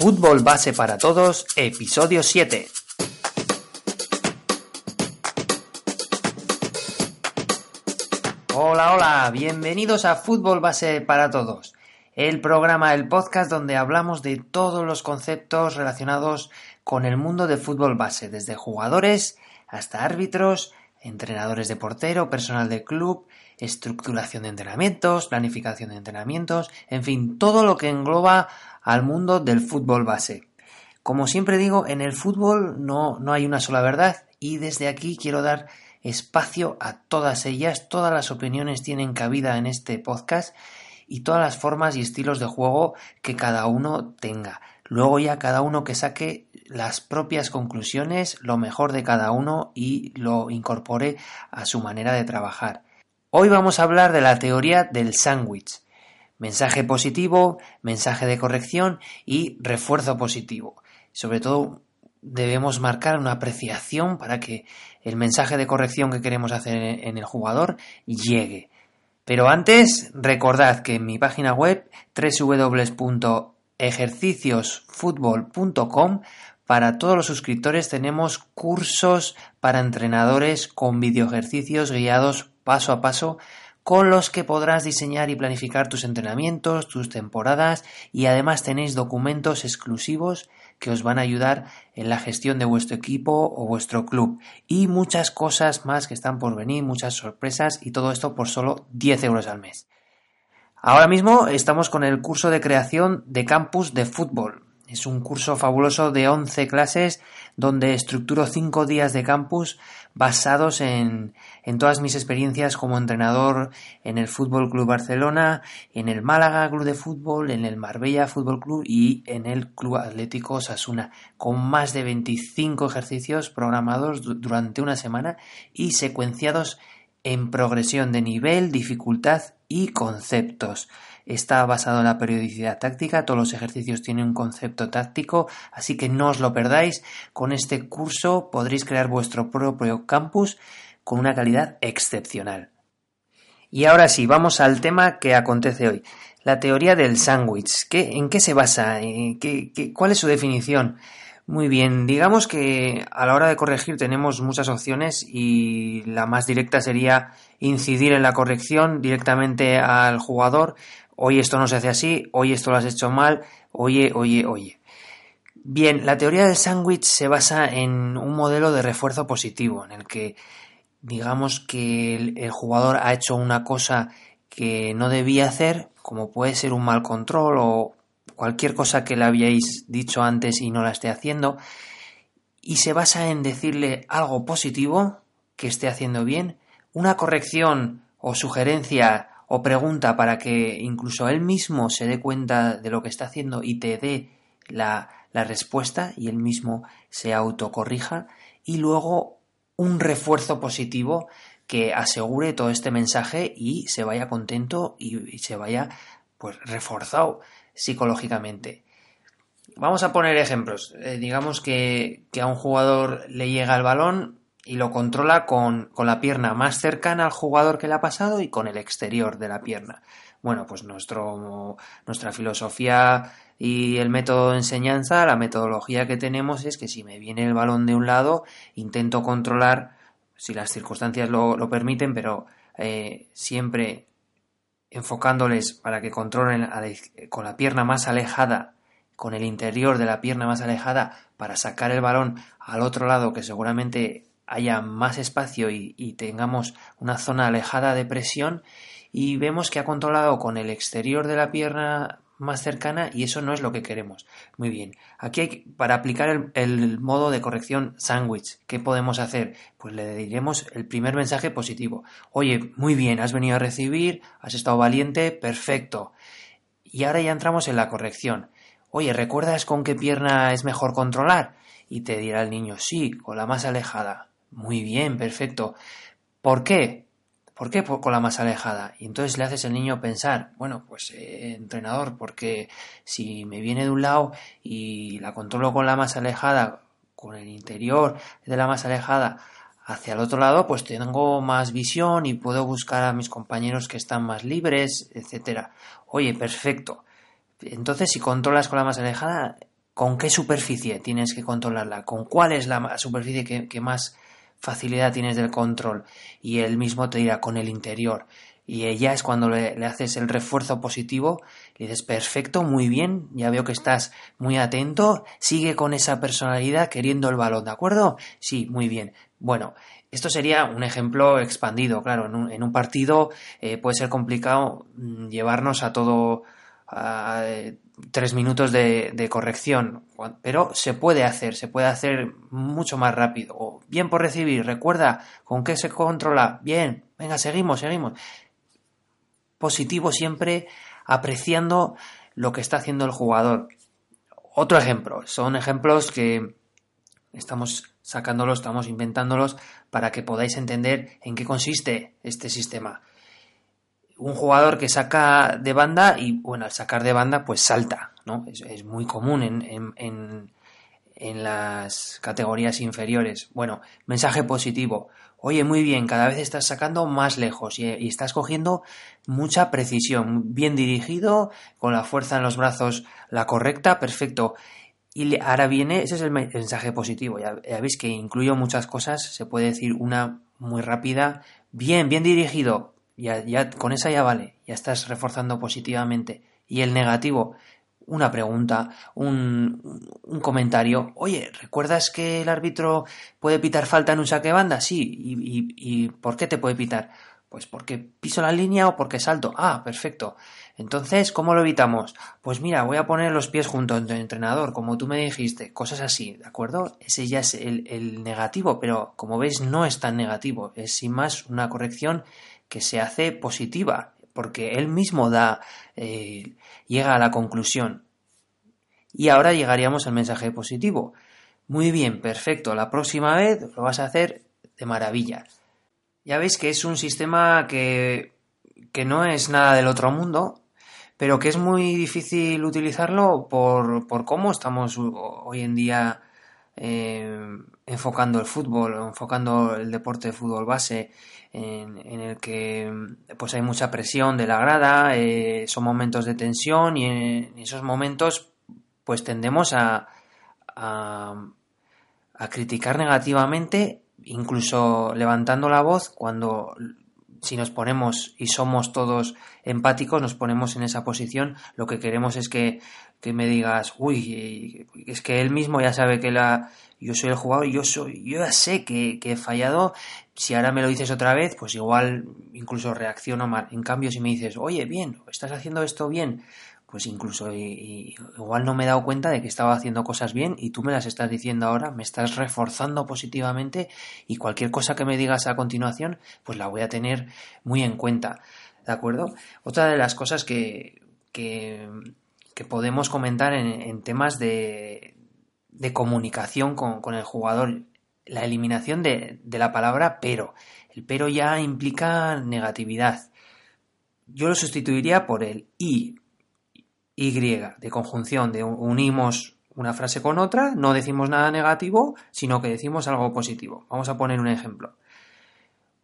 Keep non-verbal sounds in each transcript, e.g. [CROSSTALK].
Fútbol Base para Todos, episodio 7. Hola, hola, bienvenidos a Fútbol Base para Todos, el programa, el podcast donde hablamos de todos los conceptos relacionados con el mundo de fútbol base, desde jugadores hasta árbitros, entrenadores de portero, personal de club, estructuración de entrenamientos, planificación de entrenamientos, en fin, todo lo que engloba al mundo del fútbol base. Como siempre digo, en el fútbol no, no hay una sola verdad y desde aquí quiero dar espacio a todas ellas, todas las opiniones tienen cabida en este podcast y todas las formas y estilos de juego que cada uno tenga. Luego ya cada uno que saque las propias conclusiones, lo mejor de cada uno y lo incorpore a su manera de trabajar. Hoy vamos a hablar de la teoría del sándwich. Mensaje positivo, mensaje de corrección y refuerzo positivo. Sobre todo debemos marcar una apreciación para que el mensaje de corrección que queremos hacer en el jugador llegue. Pero antes, recordad que en mi página web www.ejerciciosfutbol.com para todos los suscriptores tenemos cursos para entrenadores con videoejercicios guiados paso a paso con los que podrás diseñar y planificar tus entrenamientos, tus temporadas y además tenéis documentos exclusivos que os van a ayudar en la gestión de vuestro equipo o vuestro club y muchas cosas más que están por venir, muchas sorpresas y todo esto por solo 10 euros al mes. Ahora mismo estamos con el curso de creación de campus de fútbol. Es un curso fabuloso de 11 clases donde estructuro 5 días de campus basados en, en, todas mis experiencias como entrenador en el Fútbol Club Barcelona, en el Málaga Club de Fútbol, en el Marbella Fútbol Club y en el Club Atlético Sasuna, con más de 25 ejercicios programados durante una semana y secuenciados en progresión de nivel, dificultad y conceptos. Está basado en la periodicidad táctica, todos los ejercicios tienen un concepto táctico, así que no os lo perdáis. Con este curso podréis crear vuestro propio campus con una calidad excepcional. Y ahora sí, vamos al tema que acontece hoy. La teoría del sándwich. ¿En qué se basa? ¿Qué, cuál es su definición? Muy bien, digamos que a la hora de corregir tenemos muchas opciones y la más directa sería incidir en la corrección directamente al jugador. Hoy esto no se hace así, hoy esto lo has hecho mal, oye, oye, oye. Bien, la teoría del sándwich se basa en un modelo de refuerzo positivo, en el que digamos que el, jugador ha hecho una cosa que no debía hacer, como puede ser un mal control o cualquier cosa que le habíais dicho antes y no la esté haciendo, y se basa en decirle algo positivo que esté haciendo bien, una corrección o sugerencia o pregunta para que incluso él mismo se dé cuenta de lo que está haciendo y te dé la, la respuesta y él mismo se autocorrija, y luego un refuerzo positivo que asegure todo este mensaje y se vaya contento y, se vaya pues reforzado psicológicamente. Vamos a poner ejemplos. Eh, digamos que, que, a un jugador le llega el balón y lo controla con, con, la pierna más cercana al jugador que le ha pasado y con el exterior de la pierna. Bueno, pues nuestro, nuestra filosofía y el método de enseñanza, la metodología que tenemos es que si me viene el balón de un lado, intento controlar, si las circunstancias lo, lo permiten, pero eh, siempre enfocándoles para que controlen con la pierna más alejada, con el interior de la pierna más alejada, para sacar el balón al otro lado, que seguramente haya más espacio y, y tengamos una zona alejada de presión, y vemos que ha controlado con el exterior de la pierna más cercana y eso no es lo que queremos. Muy bien, aquí hay, para aplicar el, el modo de corrección sándwich, ¿qué podemos hacer? Pues le diremos el primer mensaje positivo. Oye, muy bien, has venido a recibir, has estado valiente, perfecto. Y ahora ya entramos en la corrección. Oye, ¿recuerdas con qué pierna es mejor controlar? Y te dirá el niño, sí, con la más alejada. Muy bien, perfecto. ¿Por qué? ¿Por qué con la más alejada? Y entonces le haces al niño pensar, bueno, pues eh, entrenador, porque si me viene de un lado y la controlo con la más alejada, con el interior de la más alejada hacia el otro lado, pues tengo más visión y puedo buscar a mis compañeros que están más libres, etcétera. Oye, perfecto. Entonces, si controlas con la más alejada, con qué superficie tienes que controlarla, con cuál es la superficie que, más facilidad tienes del control. Y él mismo te dirá con el interior. Y ella es cuando le, le, haces el refuerzo positivo, le dices, perfecto, muy bien, ya veo que estás muy atento, sigue con esa personalidad queriendo el balón, ¿de acuerdo? Sí, muy bien. Bueno, esto sería un ejemplo expandido, claro, en un, en un partido eh, puede ser complicado mm, llevarnos a todo a, eh, tres minutos de, de, corrección, pero se puede hacer, se puede hacer mucho más rápido. bien por recibir, recuerda con qué se controla, bien, venga, seguimos, seguimos. Positivo siempre apreciando lo que está haciendo el jugador. Otro ejemplo, son ejemplos que estamos sacándolos, estamos inventándolos para que podáis entender en qué consiste este sistema un jugador que saca de banda y, bueno, al sacar de banda, pues salta, ¿no? Es, muy común en, en, en, las categorías inferiores. Bueno, mensaje positivo. Oye, muy bien, cada vez estás sacando más lejos y, estás cogiendo mucha precisión, bien dirigido, con la fuerza en los brazos la correcta, perfecto. Y ahora viene, ese es el mensaje positivo. Ya, veis que incluyo muchas cosas. Se puede decir una muy rápida. Bien, bien dirigido. Ya, ya, con esa ya vale, ya estás reforzando positivamente. Y el negativo, una pregunta, un, un, comentario. Oye, ¿recuerdas que el árbitro puede pitar falta en un saque banda? Sí. ¿Y, y, y por qué te puede pitar? Pues porque piso la línea o porque salto. Ah, perfecto. Entonces, ¿cómo lo evitamos? Pues mira, voy a poner los pies junto al entrenador, como tú me dijiste, cosas así, ¿de acuerdo? Ese ya es el, el negativo, pero como veis no es tan negativo, es sin más una corrección que se hace positiva, porque él mismo da, eh, llega a la conclusión. Y ahora llegaríamos al mensaje positivo. Muy bien, perfecto, la próxima vez lo vas a hacer de maravilla. Ya veis que es un sistema que, que no es nada del otro mundo, pero que es muy difícil utilizarlo por, por cómo estamos hoy en día eh, enfocando el fútbol, enfocando el deporte de fútbol base, en, el que pues hay mucha presión de la grada, eh, son momentos de tensión y en esos momentos pues tendemos a, a, a criticar negativamente, incluso levantando la voz cuando si nos ponemos y somos todos empáticos, nos ponemos en esa posición, lo que queremos es que, que me digas, uy, es que él mismo ya sabe que la, yo soy el jugador, yo soy, yo ya sé que, que, he fallado, si ahora me lo dices otra vez, pues igual incluso reacciono mal. En cambio, si me dices, oye, bien, estás haciendo esto bien, pues incluso igual no me he dado cuenta de que estaba haciendo cosas bien y tú me las estás diciendo ahora, me estás reforzando positivamente y cualquier cosa que me digas a continuación, pues la voy a tener muy en cuenta. ¿De acuerdo? Otra de las cosas que, que, podemos comentar en, temas de, de comunicación con, con, el jugador, la eliminación de, de la palabra pero. El pero ya implica negatividad. Yo lo sustituiría por el y y, de conjunción, de unimos una frase con otra, no decimos nada negativo, sino que decimos algo positivo. Vamos a poner un ejemplo.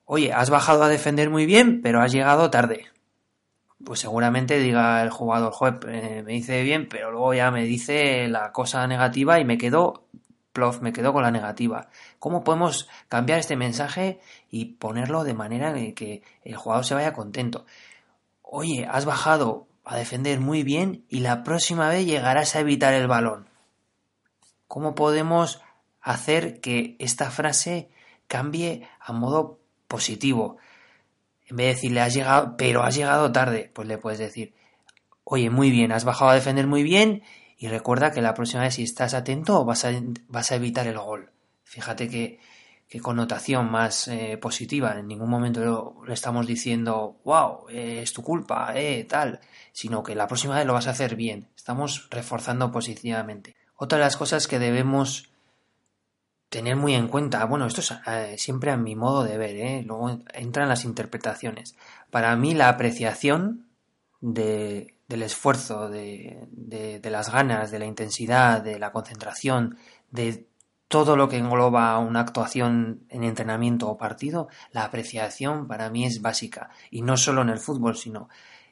Oye, has bajado a defender muy bien, pero has llegado tarde. Pues seguramente diga el jugador, joder, eh, me dice bien, pero luego ya me dice la cosa negativa y me quedo, plof, me quedo con la negativa. ¿Cómo podemos cambiar este mensaje y ponerlo de manera que el jugador se vaya contento? Oye, has bajado, a defender muy bien y la próxima vez llegarás a evitar el balón. ¿Cómo podemos hacer que esta frase cambie a modo positivo? En vez de decirle has llegado, pero has llegado tarde, pues le puedes decir, oye, muy bien, has bajado a defender muy bien y recuerda que la próxima vez si estás atento vas a, vas a evitar el gol. Fíjate que qué connotación más eh, positiva. En ningún momento le estamos diciendo, wow, eh, es tu culpa, eh, tal, sino que la próxima vez lo vas a hacer bien. Estamos reforzando positivamente. Otra de las cosas que debemos tener muy en cuenta, bueno, esto es eh, siempre a mi modo de ver, ¿eh? luego entran las interpretaciones. Para mí la apreciación de, del esfuerzo, de, de las ganas, de la intensidad, de la concentración, de todo lo que engloba una actuación en entrenamiento o partido, la apreciación para mí es básica. Y no solo en el fútbol, sino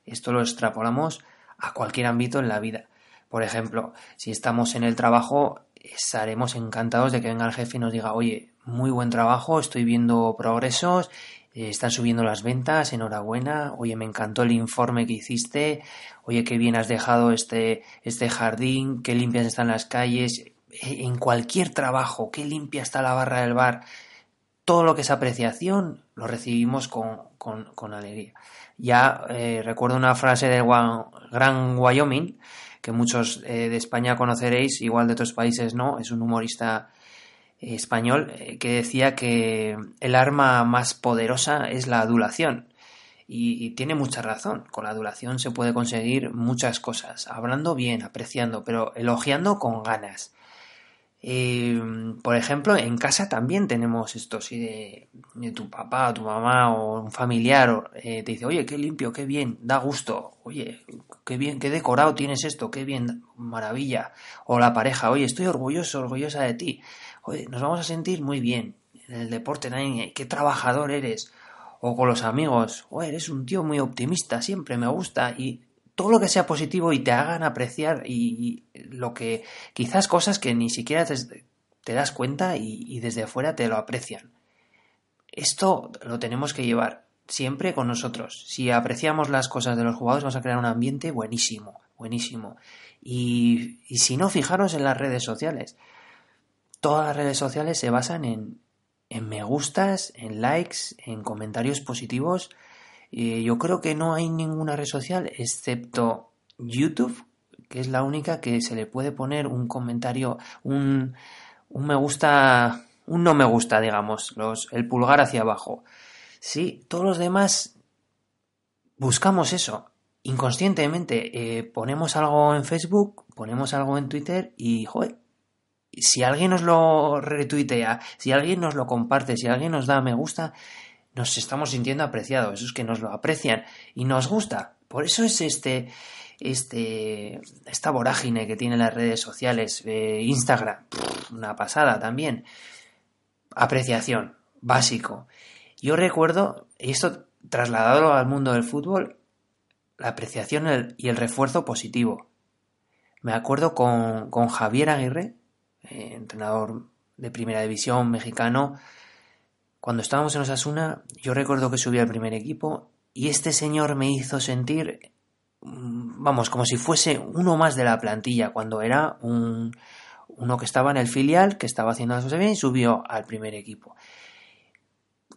esto lo extrapolamos a cualquier ámbito en la vida. Por ejemplo, si estamos en el trabajo, estaremos encantados de que venga el jefe y nos diga, oye, muy buen trabajo, estoy viendo progresos, eh, están subiendo las ventas, enhorabuena, oye, me encantó el informe que hiciste, oye, qué bien has dejado este, este jardín, qué limpias están las calles, eh, en cualquier trabajo, qué limpia está la barra del bar, todo lo que es apreciación lo recibimos con, con, alegría. Ya eh, recuerdo una frase de Gran Wyoming, que muchos de España conoceréis, igual de otros países no, es un humorista español eh, que decía que el arma más poderosa es la adulación. Y, tiene mucha razón. Con la adulación se puede conseguir muchas cosas. Hablando bien, apreciando, pero elogiando con ganas. Eh, por ejemplo, en casa también tenemos esto. Si de, tu papá, tu mamá o un familiar eh, te dice, oye, qué limpio, qué bien, da gusto. Oye, qué bien, qué decorado tienes esto, qué bien, maravilla. O la pareja, oye, estoy orgulloso, orgullosa de ti oye, nos vamos a sentir muy bien. En el deporte también, qué trabajador eres. O con los amigos, oye, eres un tío muy optimista, siempre me gusta. Y todo lo que sea positivo y te hagan apreciar y, lo que quizás cosas que ni siquiera te, das cuenta y, desde afuera te lo aprecian. Esto lo tenemos que llevar siempre con nosotros. Si apreciamos las cosas de los jugadores vamos a crear un ambiente buenísimo, buenísimo. Y, y si no, fijaros en las redes sociales todas las redes sociales se basan en, en me gustas, en likes, en comentarios positivos. Yo creo que no hay ninguna red social excepto YouTube, que es la única que se le puede poner un comentario, un, un me gusta, un no me gusta, digamos, los, el pulgar hacia abajo. Sí, todos los demás buscamos eso. Inconscientemente eh, ponemos algo en Facebook, ponemos algo en Twitter y, joder, si alguien nos lo retuitea, si alguien nos lo comparte, si alguien nos da me gusta, nos estamos sintiendo apreciados, eso es que nos lo aprecian y nos gusta. Por eso es este, este, esta vorágine que tienen las redes sociales, eh, Instagram, una pasada también. Apreciación, básico. Yo recuerdo, y esto trasladado al mundo del fútbol, la apreciación y el refuerzo positivo. Me acuerdo con, con Javier Aguirre, eh, entrenador de primera división mexicano. Cuando estábamos en Osasuna, yo recuerdo que subí al primer equipo y este señor me hizo sentir, mm, vamos, como si fuese uno más de la plantilla, cuando era un, uno que estaba en el filial, que estaba haciendo las cosas bien y subió al primer equipo.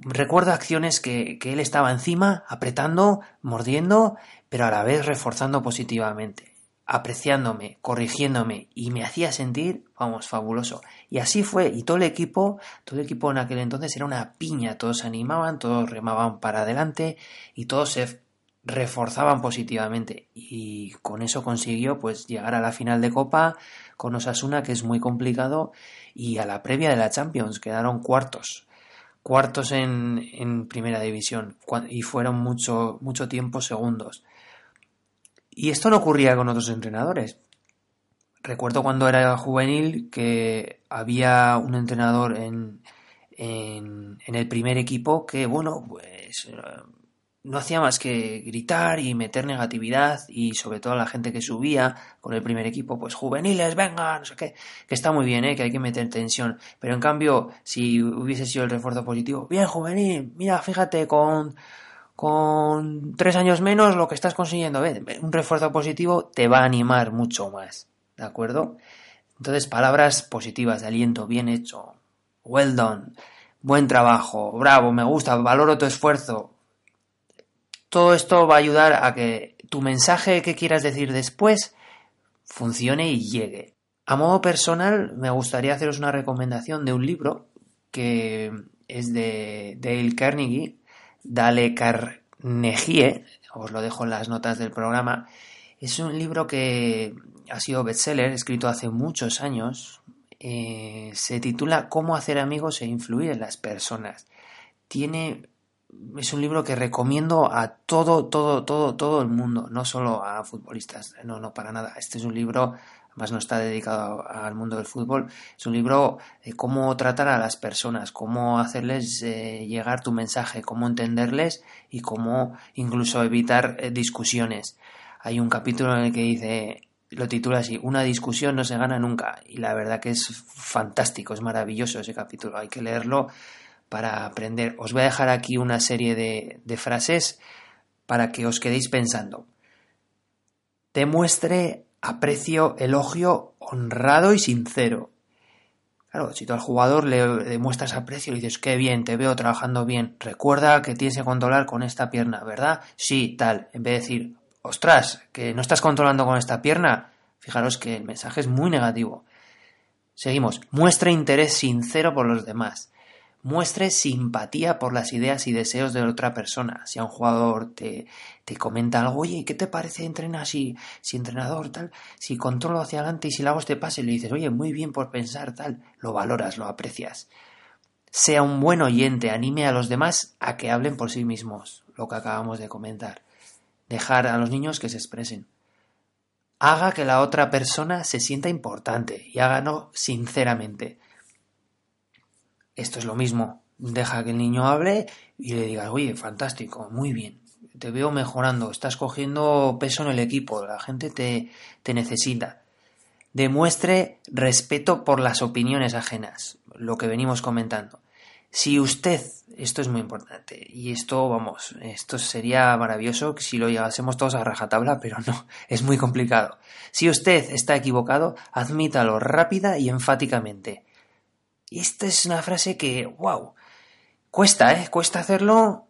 Recuerdo acciones que, que él estaba encima, apretando, mordiendo, pero a la vez reforzando positivamente apreciándome, corrigiéndome y me hacía sentir, vamos, fabuloso. Y así fue, y todo el equipo, todo el equipo en aquel entonces era una piña, todos se animaban, todos remaban para adelante y todos se reforzaban positivamente. Y con eso consiguió pues llegar a la final de Copa con Osasuna que es muy complicado y a la previa de la Champions quedaron cuartos. Cuartos en, en primera división y fueron mucho mucho tiempo segundos y esto no ocurría con otros entrenadores. Recuerdo cuando era juvenil que había un entrenador en, en, el primer equipo que, bueno, pues eh, no hacía más que gritar y meter negatividad y sobre todo a la gente que subía con el primer equipo, pues juveniles, venga, no sé qué, que está muy bien, ¿eh? que hay que meter tensión, pero en cambio, si hubiese sido el refuerzo positivo, bien juvenil, mira, fíjate, con, con tres años menos lo que estás consiguiendo, un refuerzo positivo te va a animar mucho más, ¿de acuerdo? Entonces, palabras positivas de aliento, bien hecho, well done, buen trabajo, bravo, me gusta, valoro tu esfuerzo. Todo esto va a ayudar a que tu mensaje que quieras decir después funcione y llegue. A modo personal, me gustaría haceros una recomendación de un libro que es de Dale Carnegie, Dale Carnegie, os lo dejo en las notas del programa, es un libro que ha sido bestseller, escrito hace muchos años. Eh, se titula Cómo hacer amigos e influir en las personas. Tiene es un libro que recomiendo a todo, todo, todo, todo el mundo, no solo a futbolistas, no, no para nada. Este es un libro más no está dedicado al mundo del fútbol, es un libro de cómo tratar a las personas, cómo hacerles eh, llegar tu mensaje, cómo entenderles y cómo incluso evitar eh, discusiones. Hay un capítulo en el que dice lo titula así, una discusión no se gana nunca. Y la verdad que es fantástico, es maravilloso ese capítulo. Hay que leerlo para aprender. Os voy a dejar aquí una serie de, frases para que os quedéis pensando. Demuestre aprecio, elogio honrado y sincero. Claro, si tú al jugador le demuestras aprecio y dices, qué bien, te veo trabajando bien, recuerda que tienes que controlar con esta pierna, ¿verdad? Sí, tal. En vez de decir, ostras, que no estás controlando con esta pierna, fijaros que el mensaje es muy negativo. Seguimos, muestra interés sincero por los demás. Muestre simpatía por las ideas y deseos de otra persona. Si a un jugador te, te comenta algo, oye, ¿qué te parece entrenar si, si entrenador tal? Si controlo hacia adelante y si le hago este pase, le dices, oye, muy bien por pensar tal, lo valoras, lo aprecias. Sea un buen oyente, anime a los demás a que hablen por sí mismos, lo que acabamos de comentar dejar a los niños que se expresen. Haga que la otra persona se sienta importante y hágalo sinceramente. Esto es lo mismo. Deja que el niño hable y le digas, oye, fantástico, muy bien, te veo mejorando, estás cogiendo peso en el equipo, la gente te, te necesita. Demuestre respeto por las opiniones ajenas, lo que venimos comentando. Si usted, esto es muy importante, y esto, vamos, esto sería maravilloso si lo llegásemos todos a rajatabla, pero no, [LAUGHS] es muy complicado. Si usted está equivocado, admítalo rápida y enfáticamente. Y esta es una frase que, wow, cuesta, ¿eh? Cuesta hacerlo,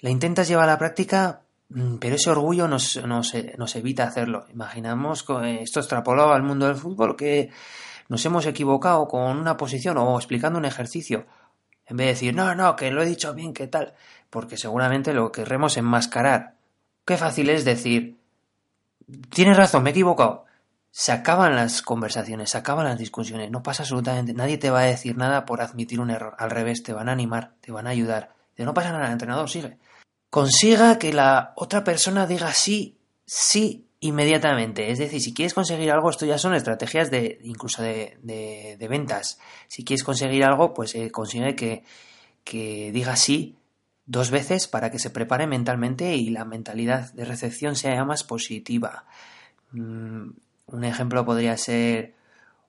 la intentas llevar a la práctica, mm, pero ese orgullo nos, nos, nos evita hacerlo. Imaginamos esto extrapolado al mundo del fútbol que nos hemos equivocado con una posición o explicando un ejercicio en vez de decir, no, no, que lo he dicho bien, ¿qué tal? Porque seguramente lo querremos enmascarar. Qué fácil es decir, tienes razón, me he equivocado. Se acaban las conversaciones, se acaban las discusiones, no pasa absolutamente, nadie te va a decir nada por admitir un error. Al revés, te van a animar, te van a ayudar. De no pasa nada, entrenador, sigue. Consiga que la otra persona diga sí, sí inmediatamente. Es decir, si quieres conseguir algo, esto ya son estrategias de incluso de, de, ventas. Si quieres conseguir algo, pues eh, consigue que, que diga sí dos veces para que se prepare mentalmente y la mentalidad de recepción sea más positiva. Mm, un ejemplo podría ser,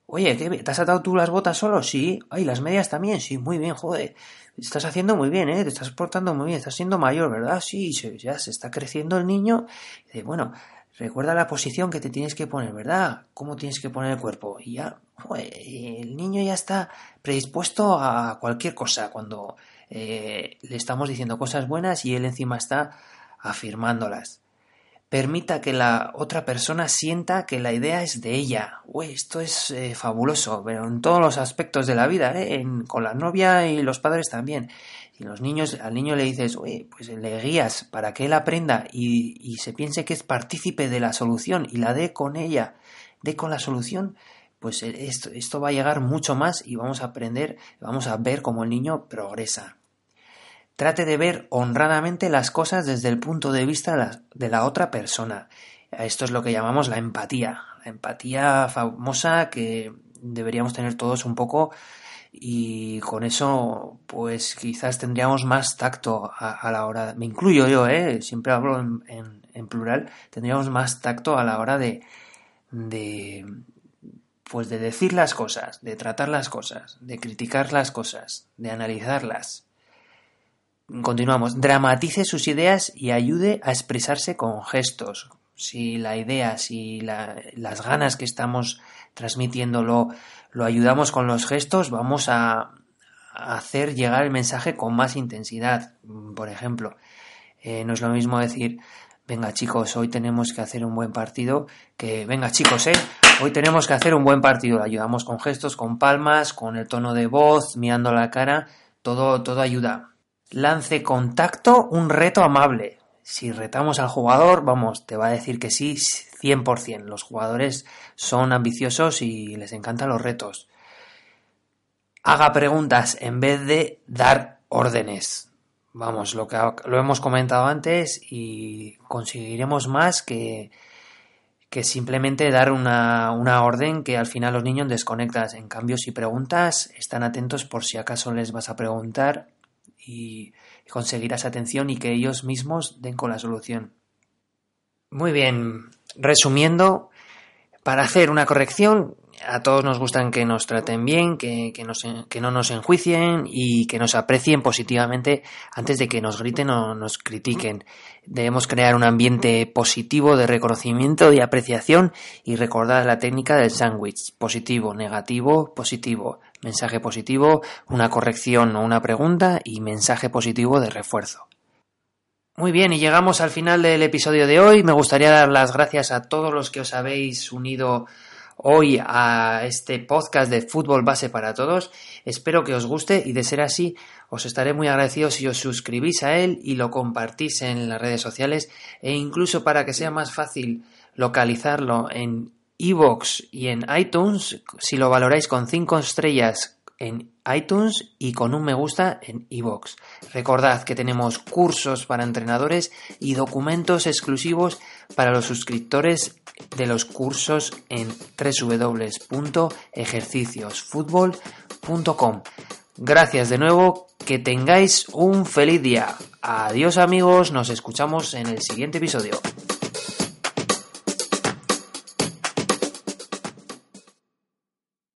oye, ¿qué, ¿te has atado tú las botas solo? Sí. Ay, las medias también, sí, muy bien, joder. Estás haciendo muy bien, ¿eh? Te estás portando muy bien, estás siendo mayor, ¿verdad? Sí, ya se está creciendo el niño. Y bueno, Recuerda la posición que te tienes que poner, ¿verdad? ¿Cómo tienes que poner el cuerpo? Y ya, el niño ya está predispuesto a cualquier cosa cuando eh, le estamos diciendo cosas buenas y él encima está afirmándolas. Permita que la otra persona sienta que la idea es de ella. Uy, esto es eh, fabuloso, pero en todos los aspectos de la vida, ¿eh? con la novia y los padres también. Si los niños, al niño le dices, oye, pues le guías para que él aprenda y, se piense que es partícipe de la solución y la dé con ella, dé con la solución, pues esto, esto va a llegar mucho más y vamos a aprender, vamos a ver cómo el niño progresa. Trate de ver honradamente las cosas desde el punto de vista de la otra persona. Esto es lo que llamamos la empatía. La empatía famosa que deberíamos tener todos un poco y con eso pues quizás tendríamos más tacto a, la hora, me incluyo yo, ¿eh? siempre hablo en, en, plural, tendríamos más tacto a la hora de, de pues de decir las cosas, de tratar las cosas, de criticar las cosas, de analizarlas. Continuamos. Dramatice sus ideas y ayude a expresarse con gestos. Si la idea, si las ganas que estamos transmitiéndolo lo ayudamos con los gestos, vamos a, hacer llegar el mensaje con más intensidad. Por ejemplo, eh, no es lo mismo decir, venga chicos, hoy tenemos que hacer un buen partido, que venga chicos, eh, hoy tenemos que hacer un buen partido. Lo ayudamos con gestos, con palmas, con el tono de voz, mirando la cara, todo, todo ayuda. Lance contacto, un reto amable. Si retamos al jugador, vamos, te va a decir que sí 100%. Los jugadores son ambiciosos y les encantan los retos. Haga preguntas en vez de dar órdenes. Vamos, lo que lo hemos comentado antes y conseguiremos más que, que simplemente dar una, una, orden que al final los niños desconectan. En cambio, si preguntas, están atentos por si acaso les vas a preguntar y conseguirás atención y que ellos mismos den con la solución. Muy bien, resumiendo, Para hacer una corrección, a todos nos gustan que nos traten bien, que, que, que, no nos enjuicien y que nos aprecien positivamente antes de que nos griten o nos critiquen. Debemos crear un ambiente positivo de reconocimiento y apreciación y recordar la técnica del sándwich. Positivo, negativo, positivo. Mensaje positivo, una corrección o una pregunta y mensaje positivo de refuerzo. Muy bien, y llegamos al final del episodio de hoy. Me gustaría dar las gracias a todos los que os habéis unido hoy a este podcast de Fútbol Base para Todos. Espero que os guste y de ser así os estaré muy agradecido si os suscribís a él y lo compartís en las redes sociales e incluso para que sea más fácil localizarlo en iVoox y en iTunes, si lo valoráis con 5 estrellas en iTunes y con un me gusta en iVoox. Recordad que tenemos cursos para entrenadores y documentos exclusivos para los suscriptores de los cursos en www.ejerciciosfutbol.com. Gracias de nuevo, que tengáis un feliz día. Adiós amigos, nos escuchamos en el siguiente episodio.